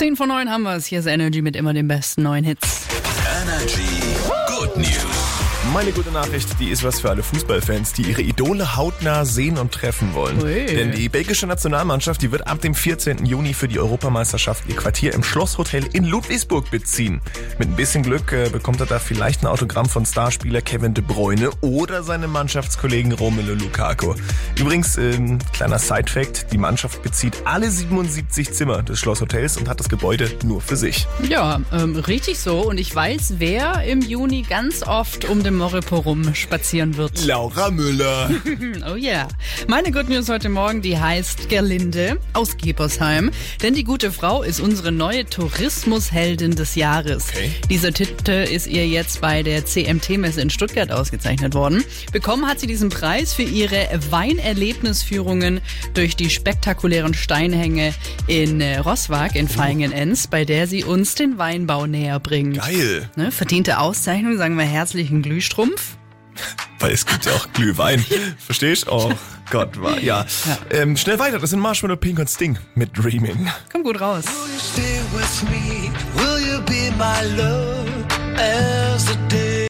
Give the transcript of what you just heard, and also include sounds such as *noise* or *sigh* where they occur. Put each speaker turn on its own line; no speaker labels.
10 von 9 haben wir es. Hier ist Energy mit immer den besten neuen Hits.
Energy.
Meine gute Nachricht, die ist was für alle Fußballfans, die ihre Idole hautnah sehen und treffen wollen.
Ui.
Denn die belgische Nationalmannschaft, die wird ab dem 14. Juni für die Europameisterschaft ihr Quartier im Schlosshotel in Ludwigsburg beziehen. Mit ein bisschen Glück äh, bekommt er da vielleicht ein Autogramm von Starspieler Kevin De Bruyne oder seinem Mannschaftskollegen Romelu Lukaku. Übrigens, ähm, kleiner Sidefact, die Mannschaft bezieht alle 77 Zimmer des Schlosshotels und hat das Gebäude nur für sich.
Ja, ähm, richtig so. Und ich weiß, wer im Juni ganz oft um den Moripo rum spazieren wird. *laughs*
Laura Müller.
Oh yeah. Meine Good News heute Morgen, die heißt Gerlinde aus Gebersheim. Denn die gute Frau ist unsere neue Tourismusheldin des Jahres.
Okay.
Dieser Titel ist ihr jetzt bei der CMT-Messe in Stuttgart ausgezeichnet worden. Bekommen hat sie diesen Preis für ihre Weinerlebnisführungen durch die spektakulären Steinhänge in äh, Rosswag in Feingen-Enns, bei der sie uns den Weinbau näher bringt.
Geil.
Ne, verdiente Auszeichnung, sagen wir herzlichen Glühstrumpf.
Weil es gibt ja auch Glühwein. Verstehst? Oh Gott, war ja. Ähm, schnell weiter, das sind Marshmallow Pink und Sting mit Dreaming.
Komm gut raus.
Will you stay with me? Will you be my love?